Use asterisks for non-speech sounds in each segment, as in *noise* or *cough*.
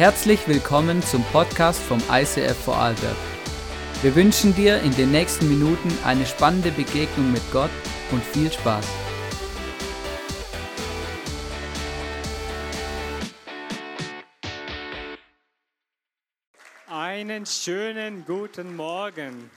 Herzlich willkommen zum Podcast vom ICF Vorarlberg. Wir wünschen dir in den nächsten Minuten eine spannende Begegnung mit Gott und viel Spaß. Einen schönen guten Morgen.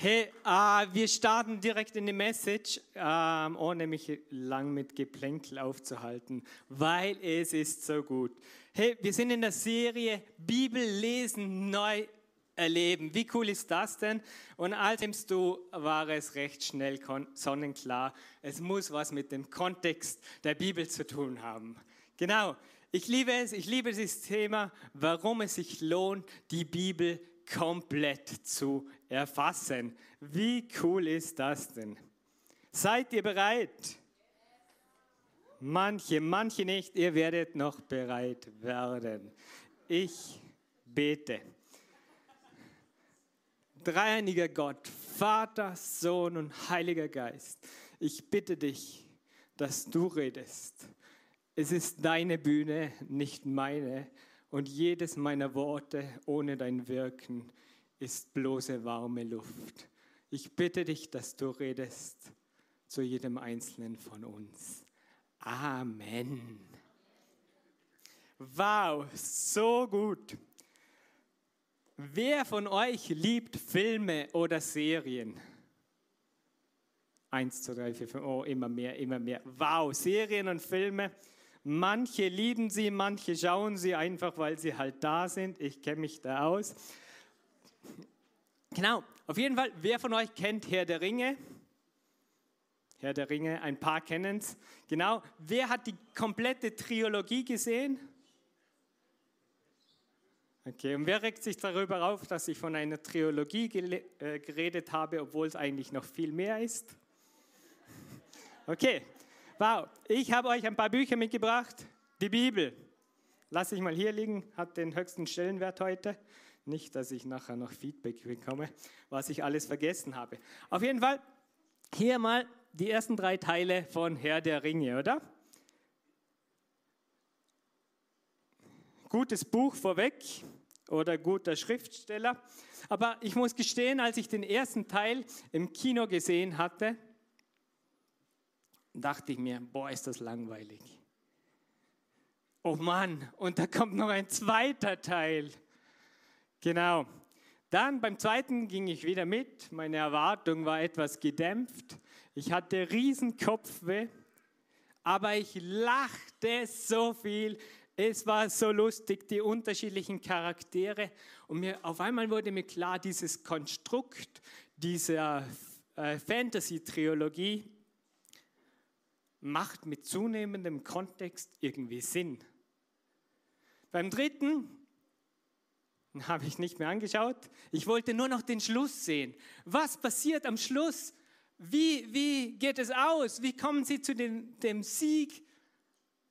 Hey, äh, wir starten direkt in die Message, ähm, ohne mich lang mit Geplänkel aufzuhalten, weil es ist so gut. Hey, wir sind in der Serie Bibel lesen neu erleben. Wie cool ist das denn? Und als du war es recht schnell sonnenklar. Es muss was mit dem Kontext der Bibel zu tun haben. Genau. Ich liebe es, ich liebe dieses Thema, warum es sich lohnt, die Bibel komplett zu erfassen. Wie cool ist das denn? Seid ihr bereit? Manche, manche nicht, ihr werdet noch bereit werden. Ich bete. Dreieiniger Gott, Vater, Sohn und Heiliger Geist, ich bitte dich, dass du redest. Es ist deine Bühne, nicht meine. Und jedes meiner Worte ohne dein Wirken ist bloße warme Luft. Ich bitte dich, dass du redest zu jedem Einzelnen von uns. Amen. Wow, so gut. Wer von euch liebt Filme oder Serien? Eins, zwei, drei, vier, fünf, oh, immer mehr, immer mehr. Wow, Serien und Filme. Manche lieben sie, manche schauen sie einfach, weil sie halt da sind. Ich kenne mich da aus. Genau, auf jeden Fall, wer von euch kennt Herr der Ringe? Herr der Ringe, ein paar kennen es. Genau, wer hat die komplette Trilogie gesehen? Okay, und wer regt sich darüber auf, dass ich von einer Trilogie äh, geredet habe, obwohl es eigentlich noch viel mehr ist? Okay, wow, ich habe euch ein paar Bücher mitgebracht. Die Bibel, lasse ich mal hier liegen, hat den höchsten Stellenwert heute. Nicht, dass ich nachher noch Feedback bekomme, was ich alles vergessen habe. Auf jeden Fall, hier mal die ersten drei Teile von Herr der Ringe, oder? Gutes Buch vorweg oder guter Schriftsteller. Aber ich muss gestehen, als ich den ersten Teil im Kino gesehen hatte, dachte ich mir, boah, ist das langweilig. Oh Mann, und da kommt noch ein zweiter Teil. Genau. Dann beim zweiten ging ich wieder mit. Meine Erwartung war etwas gedämpft. Ich hatte riesen Kopfweh, aber ich lachte so viel. Es war so lustig, die unterschiedlichen Charaktere. Und mir, auf einmal wurde mir klar, dieses Konstrukt dieser äh, Fantasy-Trilogie macht mit zunehmendem Kontext irgendwie Sinn. Beim dritten *laughs* habe ich nicht mehr angeschaut. Ich wollte nur noch den Schluss sehen. Was passiert am Schluss? Wie, wie geht es aus? Wie kommen sie zu den, dem Sieg?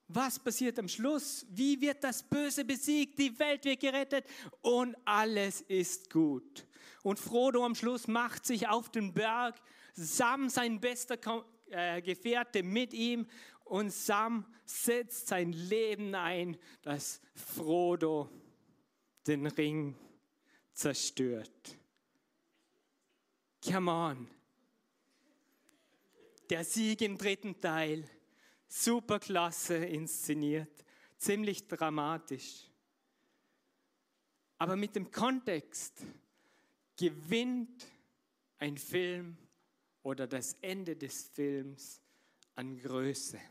Was passiert am Schluss? Wie wird das Böse besiegt? Die Welt wird gerettet und alles ist gut. Und Frodo am Schluss macht sich auf den Berg, Sam, sein bester äh, Gefährte, mit ihm und Sam setzt sein Leben ein, dass Frodo den Ring zerstört. Come on. Der Sieg im dritten Teil, superklasse inszeniert, ziemlich dramatisch. Aber mit dem Kontext gewinnt ein Film oder das Ende des Films an Größe.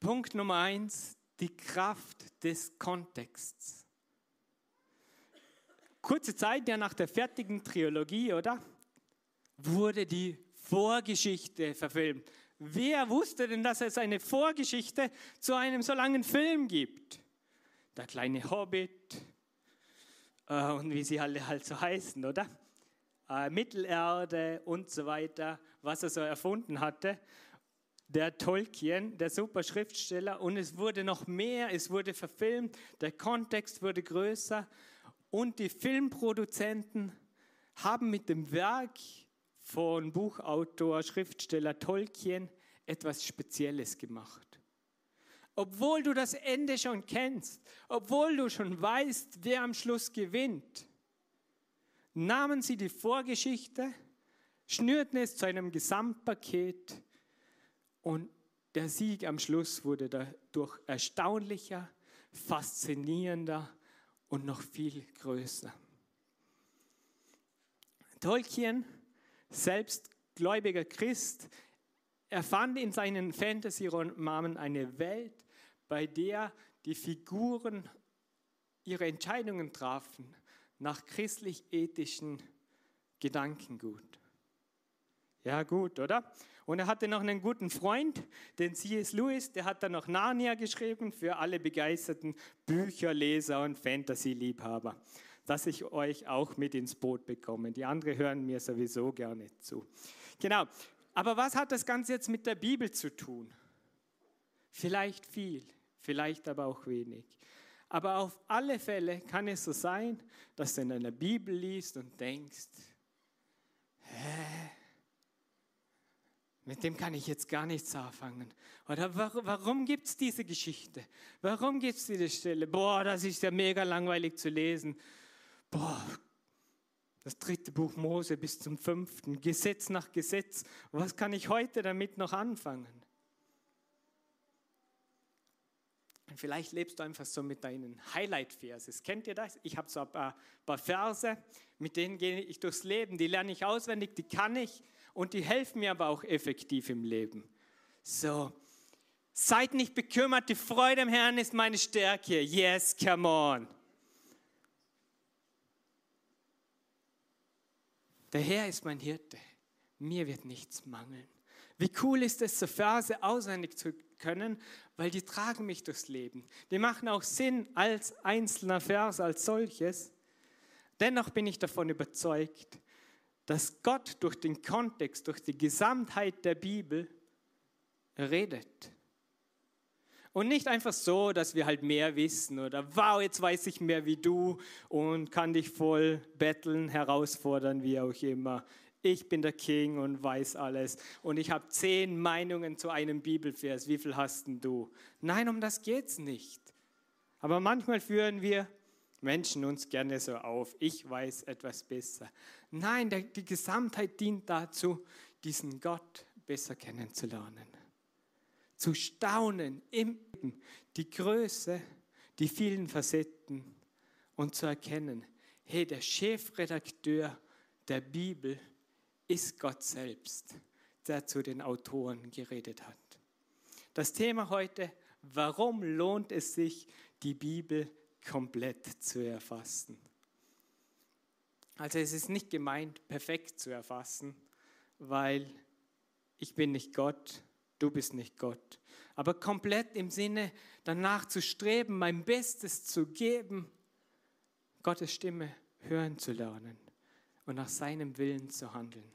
Punkt Nummer eins, die Kraft des Kontexts. Kurze Zeit ja nach der fertigen Trilogie, oder? Wurde die Vorgeschichte verfilmt. Wer wusste denn, dass es eine Vorgeschichte zu einem so langen Film gibt? Der kleine Hobbit äh, und wie sie alle halt so heißen, oder? Äh, Mittelerde und so weiter, was er so erfunden hatte der Tolkien, der super Schriftsteller, und es wurde noch mehr, es wurde verfilmt, der Kontext wurde größer und die Filmproduzenten haben mit dem Werk von Buchautor, Schriftsteller Tolkien etwas Spezielles gemacht. Obwohl du das Ende schon kennst, obwohl du schon weißt, wer am Schluss gewinnt, nahmen sie die Vorgeschichte, schnürten es zu einem Gesamtpaket und der Sieg am Schluss wurde dadurch erstaunlicher, faszinierender und noch viel größer. Tolkien, selbst gläubiger Christ, erfand in seinen Fantasy-Romanen eine Welt, bei der die Figuren ihre Entscheidungen trafen nach christlich-ethischen Gedankengut. Ja, gut, oder? Und er hatte noch einen guten Freund, den C.S. Lewis, der hat dann noch Narnia geschrieben für alle begeisterten Bücherleser und Fantasy-Liebhaber, dass ich euch auch mit ins Boot bekomme. Die anderen hören mir sowieso gerne zu. Genau. Aber was hat das Ganze jetzt mit der Bibel zu tun? Vielleicht viel, vielleicht aber auch wenig. Aber auf alle Fälle kann es so sein, dass du in deiner Bibel liest und denkst, hä? Mit dem kann ich jetzt gar nichts anfangen. Oder warum, gibt es diese Geschichte? Warum gibt es diese Stelle? Boah, das ist ja mega langweilig zu lesen. Boah, das dritte Buch Mose bis zum fünften, Gesetz nach Gesetz. Was kann ich heute damit noch anfangen? Vielleicht lebst du einfach so mit deinen Highlight-Verses. Kennt ihr das? Ich habe so ein paar, paar Verse, mit denen gehe ich durchs Leben. Die lerne ich auswendig, die kann ich und die helfen mir aber auch effektiv im Leben. So, seid nicht bekümmert, die Freude am Herrn ist meine Stärke. Yes, come on. Der Herr ist mein Hirte, mir wird nichts mangeln. Wie cool ist es, so Verse auswendig zu können, weil die tragen mich durchs Leben. Die machen auch Sinn als einzelner Vers, als solches. Dennoch bin ich davon überzeugt, dass Gott durch den Kontext, durch die Gesamtheit der Bibel redet. Und nicht einfach so, dass wir halt mehr wissen oder wow, jetzt weiß ich mehr wie du und kann dich voll betteln, herausfordern, wie auch immer. Ich bin der King und weiß alles und ich habe zehn Meinungen zu einem Bibelvers. Wie viel hast denn du? Nein, um das geht es nicht. Aber manchmal führen wir Menschen uns gerne so auf. Ich weiß etwas besser. Nein, die Gesamtheit dient dazu, diesen Gott besser kennenzulernen zu staunen im die Größe, die vielen Facetten und zu erkennen, hey, der Chefredakteur der Bibel ist Gott selbst, der zu den Autoren geredet hat. Das Thema heute, warum lohnt es sich, die Bibel komplett zu erfassen? Also es ist nicht gemeint, perfekt zu erfassen, weil ich bin nicht Gott du bist nicht Gott. Aber komplett im Sinne, danach zu streben, mein Bestes zu geben, Gottes Stimme hören zu lernen und nach seinem Willen zu handeln.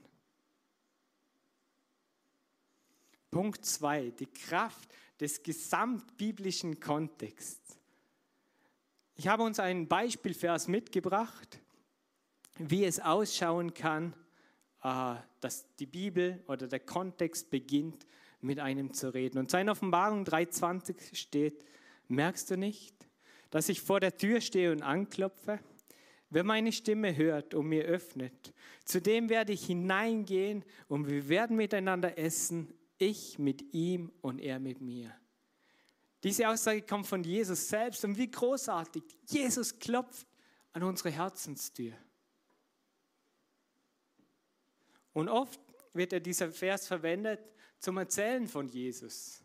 Punkt 2, die Kraft des gesamtbiblischen Kontexts. Ich habe uns einen Beispielvers mitgebracht, wie es ausschauen kann, äh, dass die Bibel oder der Kontext beginnt mit einem zu reden. Und seine Offenbarung 3.20 steht, merkst du nicht, dass ich vor der Tür stehe und anklopfe? Wer meine Stimme hört und mir öffnet, zu dem werde ich hineingehen und wir werden miteinander essen, ich mit ihm und er mit mir. Diese Aussage kommt von Jesus selbst und wie großartig. Jesus klopft an unsere Herzenstür. Und oft wird er dieser Vers verwendet, zum Erzählen von Jesus.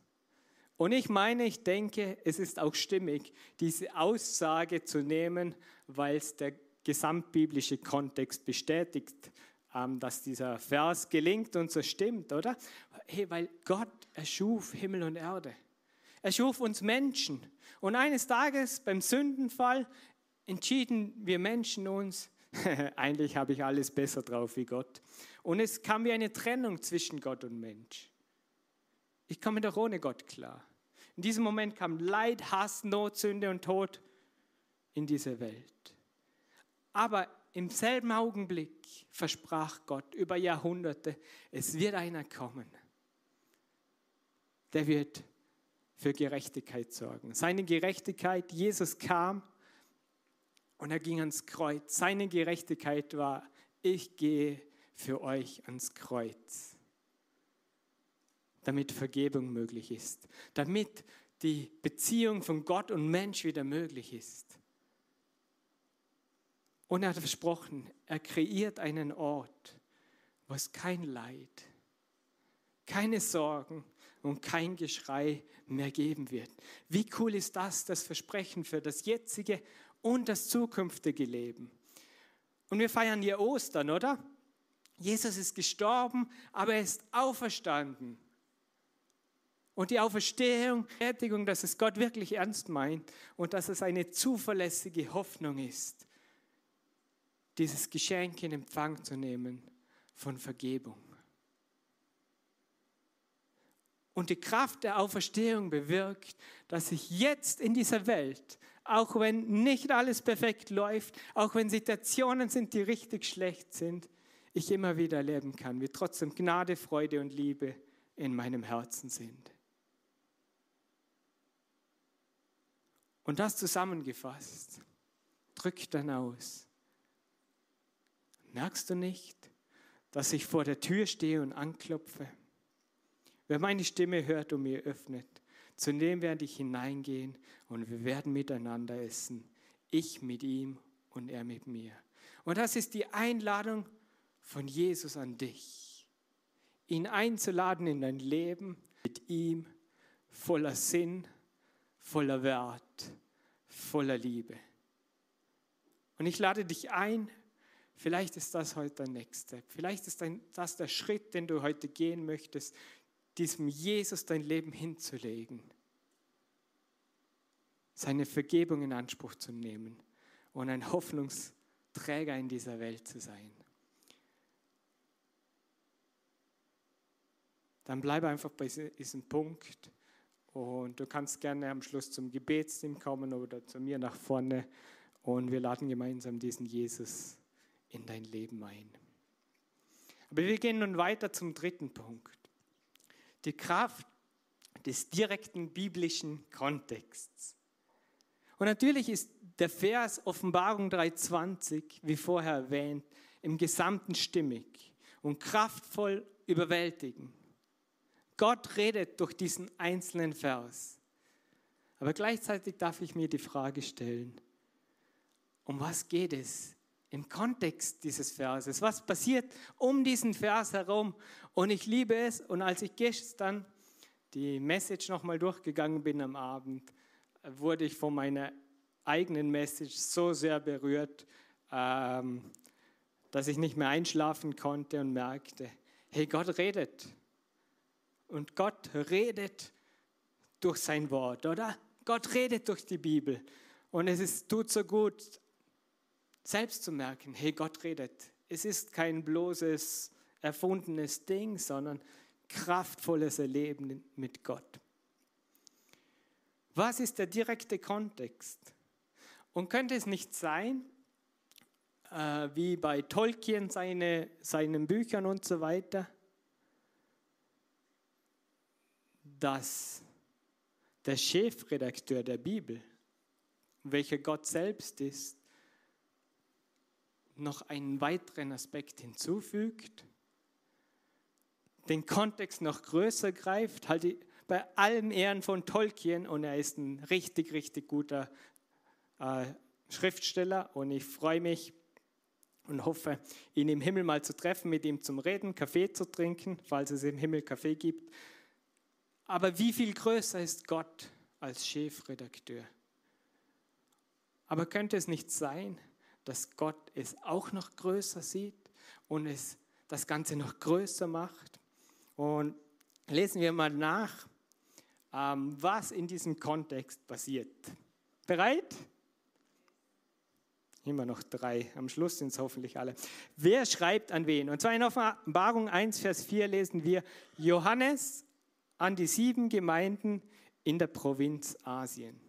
Und ich meine, ich denke, es ist auch stimmig, diese Aussage zu nehmen, weil es der gesamtbiblische Kontext bestätigt, ähm, dass dieser Vers gelingt und so stimmt, oder? Hey, weil Gott erschuf Himmel und Erde. Er schuf uns Menschen. Und eines Tages beim Sündenfall entschieden wir Menschen uns, *laughs* eigentlich habe ich alles besser drauf wie Gott. Und es kam wie eine Trennung zwischen Gott und Mensch. Ich komme doch ohne Gott klar. In diesem Moment kam Leid, Hass, Not, Sünde und Tod in diese Welt. Aber im selben Augenblick versprach Gott über Jahrhunderte, es wird einer kommen, der wird für Gerechtigkeit sorgen. Seine Gerechtigkeit, Jesus kam und er ging ans Kreuz. Seine Gerechtigkeit war, ich gehe für euch ans Kreuz, damit Vergebung möglich ist, damit die Beziehung von Gott und Mensch wieder möglich ist. Und er hat versprochen, er kreiert einen Ort, wo es kein Leid, keine Sorgen und kein Geschrei mehr geben wird. Wie cool ist das, das Versprechen für das jetzige und das zukünftige Leben? Und wir feiern hier Ostern, oder? Jesus ist gestorben, aber er ist auferstanden. Und die Auferstehung, Fertigung, dass es Gott wirklich ernst meint und dass es eine zuverlässige Hoffnung ist dieses Geschenk in Empfang zu nehmen von Vergebung. Und die Kraft der Auferstehung bewirkt, dass ich jetzt in dieser Welt, auch wenn nicht alles perfekt läuft, auch wenn Situationen sind, die richtig schlecht sind, ich immer wieder erleben kann, wie trotzdem Gnade, Freude und Liebe in meinem Herzen sind. Und das zusammengefasst drückt dann aus, Merkst du nicht, dass ich vor der Tür stehe und anklopfe? Wer meine Stimme hört und mir öffnet, zu dem werde ich hineingehen und wir werden miteinander essen. Ich mit ihm und er mit mir. Und das ist die Einladung von Jesus an dich. Ihn einzuladen in dein Leben mit ihm voller Sinn, voller Wert, voller Liebe. Und ich lade dich ein, Vielleicht ist das heute der nächste. Vielleicht ist das der Schritt, den du heute gehen möchtest, diesem Jesus dein Leben hinzulegen. Seine Vergebung in Anspruch zu nehmen und ein Hoffnungsträger in dieser Welt zu sein. Dann bleibe einfach bei diesem Punkt und du kannst gerne am Schluss zum Gebetsteam kommen oder zu mir nach vorne und wir laden gemeinsam diesen Jesus in dein Leben ein. Aber wir gehen nun weiter zum dritten Punkt. Die Kraft des direkten biblischen Kontexts. Und natürlich ist der Vers Offenbarung 3.20, wie vorher erwähnt, im Gesamten stimmig und kraftvoll überwältigend. Gott redet durch diesen einzelnen Vers. Aber gleichzeitig darf ich mir die Frage stellen, um was geht es im Kontext dieses Verses. Was passiert um diesen Vers herum? Und ich liebe es. Und als ich gestern die Message nochmal durchgegangen bin am Abend, wurde ich von meiner eigenen Message so sehr berührt, ähm, dass ich nicht mehr einschlafen konnte und merkte, hey, Gott redet. Und Gott redet durch sein Wort, oder? Gott redet durch die Bibel. Und es ist, tut so gut, selbst zu merken, hey, Gott redet. Es ist kein bloßes, erfundenes Ding, sondern kraftvolles Erleben mit Gott. Was ist der direkte Kontext? Und könnte es nicht sein, äh, wie bei Tolkien seine, seinen Büchern und so weiter, dass der Chefredakteur der Bibel, welcher Gott selbst ist, noch einen weiteren Aspekt hinzufügt, den Kontext noch größer greift, halt bei allen Ehren von Tolkien und er ist ein richtig, richtig guter äh, Schriftsteller und ich freue mich und hoffe, ihn im Himmel mal zu treffen, mit ihm zum Reden, Kaffee zu trinken, falls es im Himmel Kaffee gibt. Aber wie viel größer ist Gott als Chefredakteur? Aber könnte es nicht sein, dass Gott es auch noch größer sieht und es das Ganze noch größer macht. Und lesen wir mal nach, ähm, was in diesem Kontext passiert. Bereit? Immer noch drei. Am Schluss sind es hoffentlich alle. Wer schreibt an wen? Und zwar in Offenbarung 1, Vers 4 lesen wir Johannes an die sieben Gemeinden in der Provinz Asien.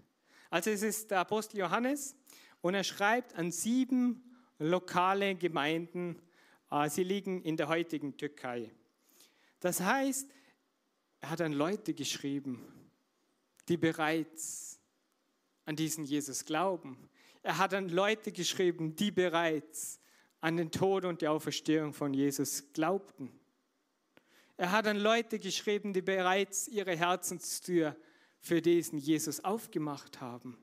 Also es ist der Apostel Johannes, und er schreibt an sieben lokale Gemeinden. Äh, sie liegen in der heutigen Türkei. Das heißt, er hat an Leute geschrieben, die bereits an diesen Jesus glauben. Er hat an Leute geschrieben, die bereits an den Tod und die Auferstehung von Jesus glaubten. Er hat an Leute geschrieben, die bereits ihre Herzenstür für diesen Jesus aufgemacht haben,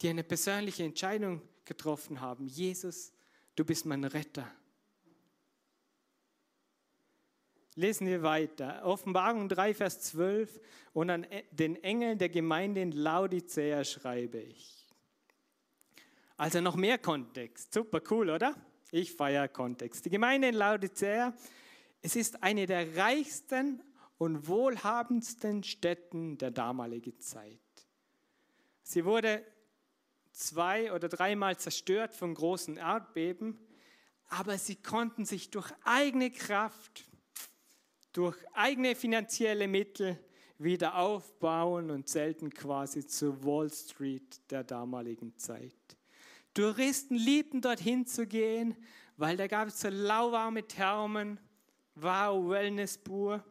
die eine persönliche Entscheidung getroffen haben. Jesus, du bist mein Retter. Lesen wir weiter. Offenbarung 3, Vers 12. Und an den Engeln der Gemeinde in Laodicea schreibe ich. Also noch mehr Kontext. Super cool, oder? Ich feiere Kontext. Die Gemeinde in Laodicea, es ist eine der reichsten und wohlhabendsten Städten der damaligen Zeit. Sie wurde zwei oder dreimal zerstört von großen Erdbeben, aber sie konnten sich durch eigene Kraft, durch eigene finanzielle Mittel wieder aufbauen und zählten quasi zur Wall Street der damaligen Zeit. Touristen liebten dorthin zu gehen, weil da gab es so lauwarme Thermen, wow, Wellness pur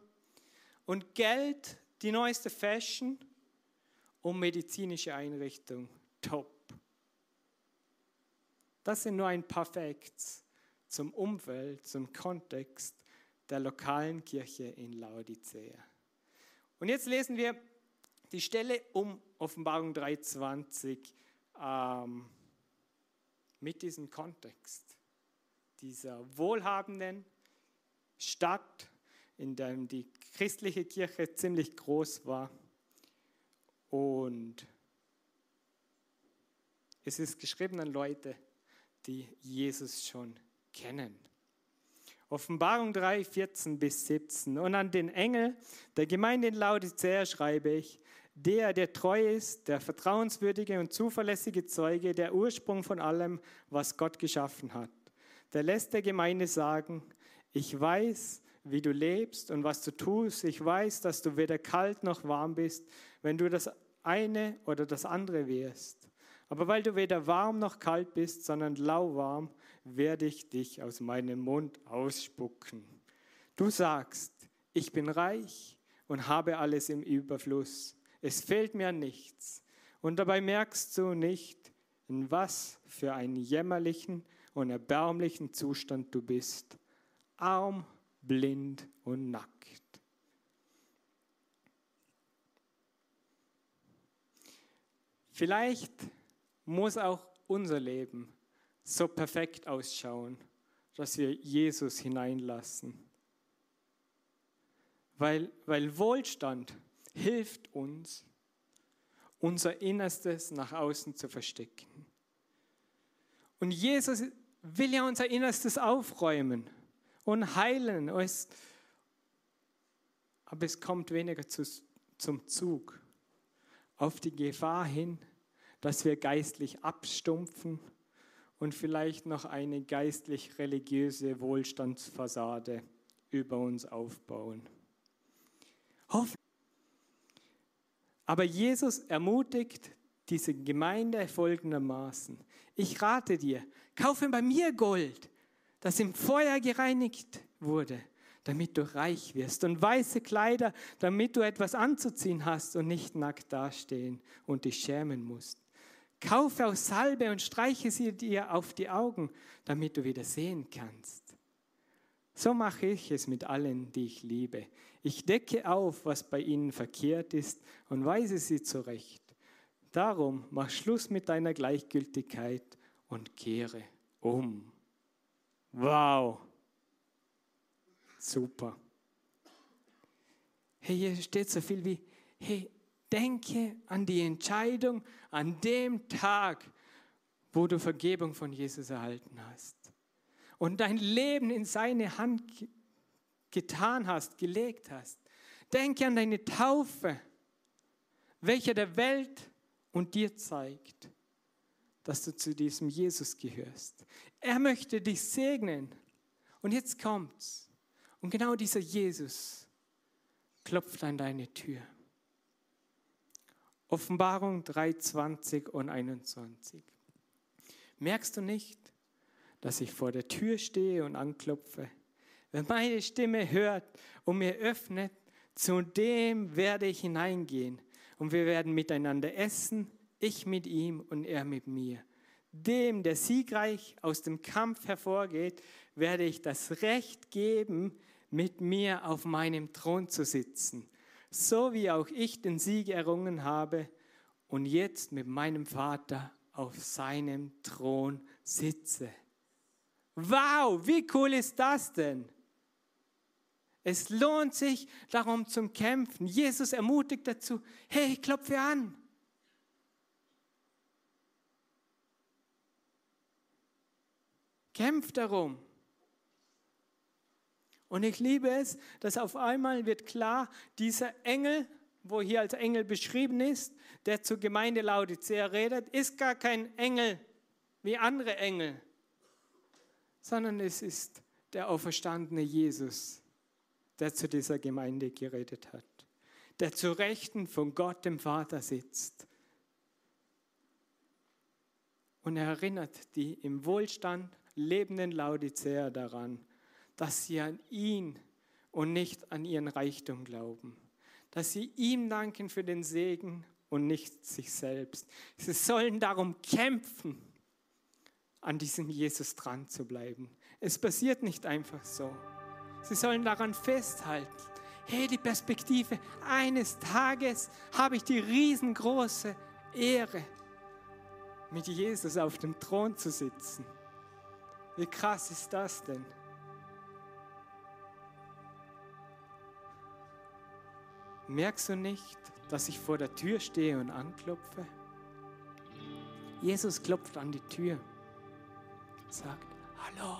und Geld, die neueste Fashion und medizinische Einrichtung, top. Das sind nur ein paar Facts zum Umfeld, zum Kontext der lokalen Kirche in Laodicea. Und jetzt lesen wir die Stelle um Offenbarung 3,20. Ähm, mit diesem Kontext dieser wohlhabenden Stadt, in der die christliche Kirche ziemlich groß war. Und es ist geschrieben an Leute, die Jesus schon kennen. Offenbarung 3, 14 bis 17. Und an den Engel der Gemeinde in Laodicea schreibe ich, der, der treu ist, der vertrauenswürdige und zuverlässige Zeuge, der Ursprung von allem, was Gott geschaffen hat. Der lässt der Gemeinde sagen, ich weiß, wie du lebst und was du tust. Ich weiß, dass du weder kalt noch warm bist, wenn du das eine oder das andere wärst. Aber weil du weder warm noch kalt bist, sondern lauwarm, werde ich dich aus meinem Mund ausspucken. Du sagst, ich bin reich und habe alles im Überfluss es fehlt mir nichts. Und dabei merkst du nicht, in was für einen jämmerlichen und erbärmlichen Zustand du bist. Arm, blind und nackt. Vielleicht muss auch unser Leben so perfekt ausschauen, dass wir Jesus hineinlassen. Weil, weil Wohlstand hilft uns, unser Innerstes nach außen zu verstecken. Und Jesus will ja unser Innerstes aufräumen und heilen. aber es kommt weniger zu, zum Zug auf die Gefahr hin, dass wir geistlich abstumpfen und vielleicht noch eine geistlich-religiöse Wohlstandsfassade über uns aufbauen. Aber Jesus ermutigt diese Gemeinde folgendermaßen. Ich rate dir, kaufe bei mir Gold, das im Feuer gereinigt wurde, damit du reich wirst, und weiße Kleider, damit du etwas anzuziehen hast und nicht nackt dastehen und dich schämen musst. Kaufe auch Salbe und streiche sie dir auf die Augen, damit du wieder sehen kannst. So mache ich es mit allen, die ich liebe. Ich decke auf, was bei ihnen verkehrt ist und weise sie zurecht. Darum mach Schluss mit deiner Gleichgültigkeit und kehre um. Wow. Super. Hey, hier steht so viel wie, hey, denke an die Entscheidung an dem Tag, wo du Vergebung von Jesus erhalten hast und dein Leben in seine Hand getan hast, gelegt hast. Denke an deine Taufe, welche der Welt und dir zeigt, dass du zu diesem Jesus gehörst. Er möchte dich segnen. Und jetzt kommt's. Und genau dieser Jesus klopft an deine Tür. Offenbarung 3, 20 und 21. Merkst du nicht, dass ich vor der Tür stehe und anklopfe. Wer meine Stimme hört und mir öffnet, zu dem werde ich hineingehen und wir werden miteinander essen, ich mit ihm und er mit mir. Dem, der siegreich aus dem Kampf hervorgeht, werde ich das Recht geben, mit mir auf meinem Thron zu sitzen, so wie auch ich den Sieg errungen habe und jetzt mit meinem Vater auf seinem Thron sitze. Wow, wie cool ist das denn? Es lohnt sich darum zum Kämpfen. Jesus ermutigt dazu, hey, klopfe an. Kämpf darum. Und ich liebe es, dass auf einmal wird klar, dieser Engel, wo hier als Engel beschrieben ist, der zur Gemeinde Laodicea redet, ist gar kein Engel wie andere Engel, sondern es ist der auferstandene Jesus, der zu dieser Gemeinde geredet hat, der zu Rechten von Gott dem Vater sitzt. Und er erinnert die im Wohlstand lebenden Laodicea daran, dass sie an ihn und nicht an ihren Reichtum glauben, dass sie ihm danken für den Segen und nicht sich selbst. Sie sollen darum kämpfen, an diesem Jesus dran zu bleiben. Es passiert nicht einfach so. Sie sollen daran festhalten. Hey, die Perspektive, eines Tages habe ich die riesengroße Ehre, mit Jesus auf dem Thron zu sitzen. Wie krass ist das denn? Merkst du nicht, dass ich vor der Tür stehe und anklopfe? Jesus klopft an die Tür, sagt, hallo,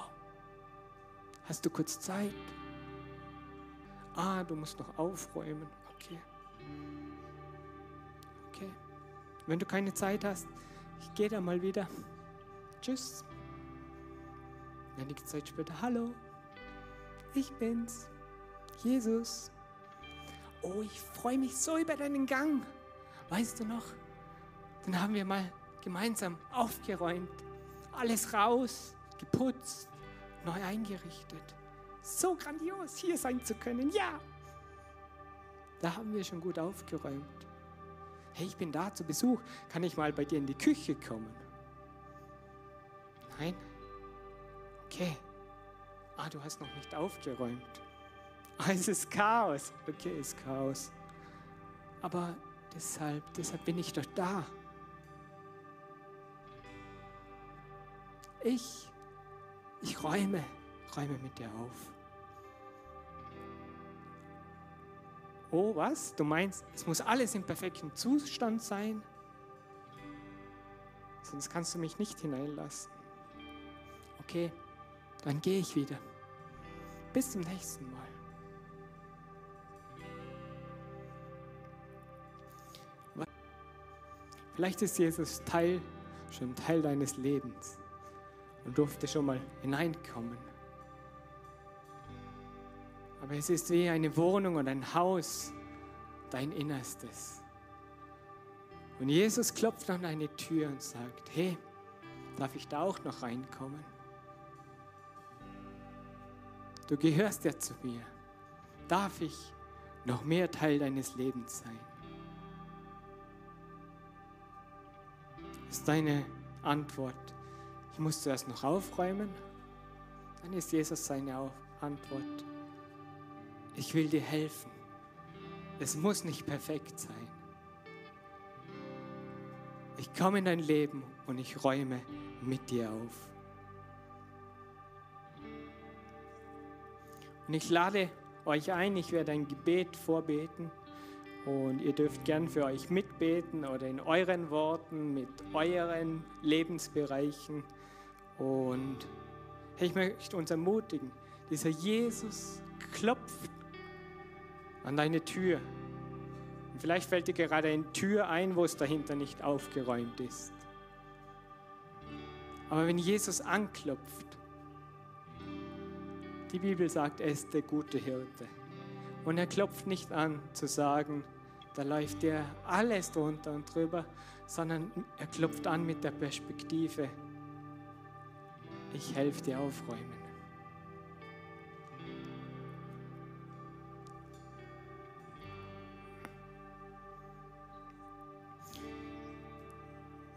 hast du kurz Zeit? Ah, du musst noch aufräumen. Okay. Okay. Wenn du keine Zeit hast, ich gehe da mal wieder. Tschüss. Einige Zeit später, hallo, ich bin's, Jesus. Oh, ich freue mich so über deinen Gang. Weißt du noch? Dann haben wir mal gemeinsam aufgeräumt, alles raus, geputzt, neu eingerichtet. So grandios, hier sein zu können. Ja! Da haben wir schon gut aufgeräumt. Hey, ich bin da zu Besuch. Kann ich mal bei dir in die Küche kommen? Nein? Okay. Ah, du hast noch nicht aufgeräumt. Ah, es ist Chaos. Okay, es ist Chaos. Aber deshalb, deshalb bin ich doch da. Ich, ich räume, räume mit dir auf. Oh, was? Du meinst, es muss alles im perfekten Zustand sein? Sonst kannst du mich nicht hineinlassen. Okay, dann gehe ich wieder. Bis zum nächsten Mal. Vielleicht ist Jesus Teil, schon Teil deines Lebens und durfte schon mal hineinkommen. Aber es ist wie eine Wohnung und ein Haus, dein Innerstes. Und Jesus klopft an deine Tür und sagt, hey, darf ich da auch noch reinkommen? Du gehörst ja zu mir. Darf ich noch mehr Teil deines Lebens sein? ist deine Antwort. Ich muss zuerst noch aufräumen. Dann ist Jesus seine Antwort. Ich will dir helfen. Es muss nicht perfekt sein. Ich komme in dein Leben und ich räume mit dir auf. Und ich lade euch ein, ich werde ein Gebet vorbeten. Und ihr dürft gern für euch mitbeten oder in euren Worten, mit euren Lebensbereichen. Und ich möchte uns ermutigen, dieser Jesus klopft an deine Tür. Und vielleicht fällt dir gerade eine Tür ein, wo es dahinter nicht aufgeräumt ist. Aber wenn Jesus anklopft, die Bibel sagt, er ist der gute Hirte. Und er klopft nicht an zu sagen, da läuft dir alles drunter und drüber, sondern er klopft an mit der Perspektive. Ich helfe dir aufräumen.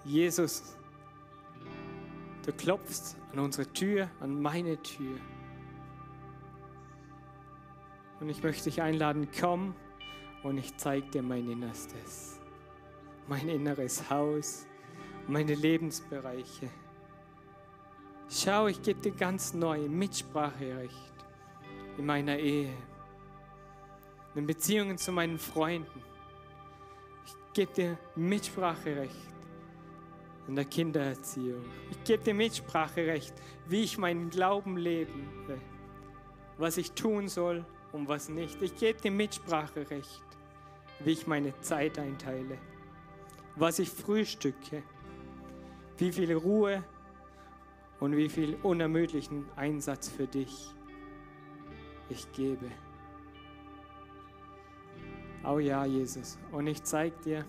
Jesus, du klopfst an unsere Tür, an meine Tür. Und ich möchte dich einladen, komm und ich zeige dir mein Innerstes, mein inneres Haus, meine Lebensbereiche. Schau, ich gebe dir ganz neu Mitspracherecht in meiner Ehe, in Beziehungen zu meinen Freunden. Ich gebe dir Mitspracherecht in der Kindererziehung. Ich gebe dir Mitspracherecht, wie ich meinen Glauben leben will, was ich tun soll und was nicht. Ich gebe dir Mitspracherecht, wie ich meine Zeit einteile, was ich frühstücke, wie viel Ruhe und wie viel unermüdlichen Einsatz für dich ich gebe. Oh ja, Jesus. Und ich zeige dir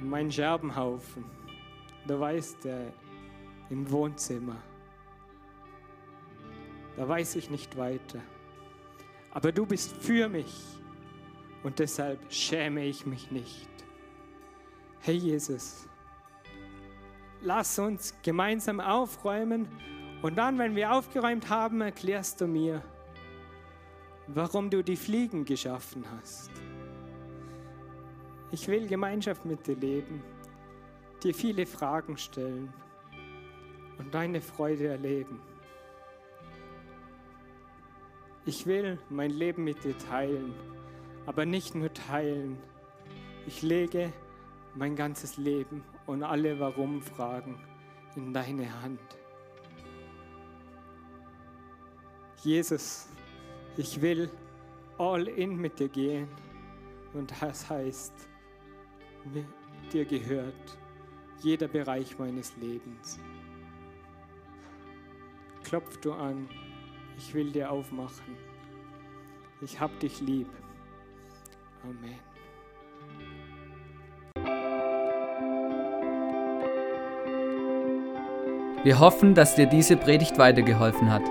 meinen Scherbenhaufen. Du weißt, der im Wohnzimmer. Da weiß ich nicht weiter. Aber du bist für mich und deshalb schäme ich mich nicht. Hey Jesus, lass uns gemeinsam aufräumen und dann, wenn wir aufgeräumt haben, erklärst du mir, warum du die Fliegen geschaffen hast. Ich will Gemeinschaft mit dir leben, dir viele Fragen stellen und deine Freude erleben. Ich will mein Leben mit dir teilen, aber nicht nur teilen. Ich lege mein ganzes Leben und alle Warum-Fragen in deine Hand. Jesus, ich will all in mit dir gehen und das heißt, dir gehört jeder Bereich meines Lebens. Klopf du an, ich will dir aufmachen. Ich hab dich lieb. Amen. Wir hoffen, dass dir diese Predigt weitergeholfen hat.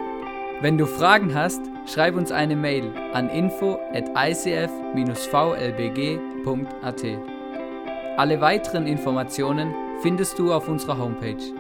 Wenn du Fragen hast, schreib uns eine Mail an info at icf-vlbg.at. Alle weiteren Informationen findest du auf unserer Homepage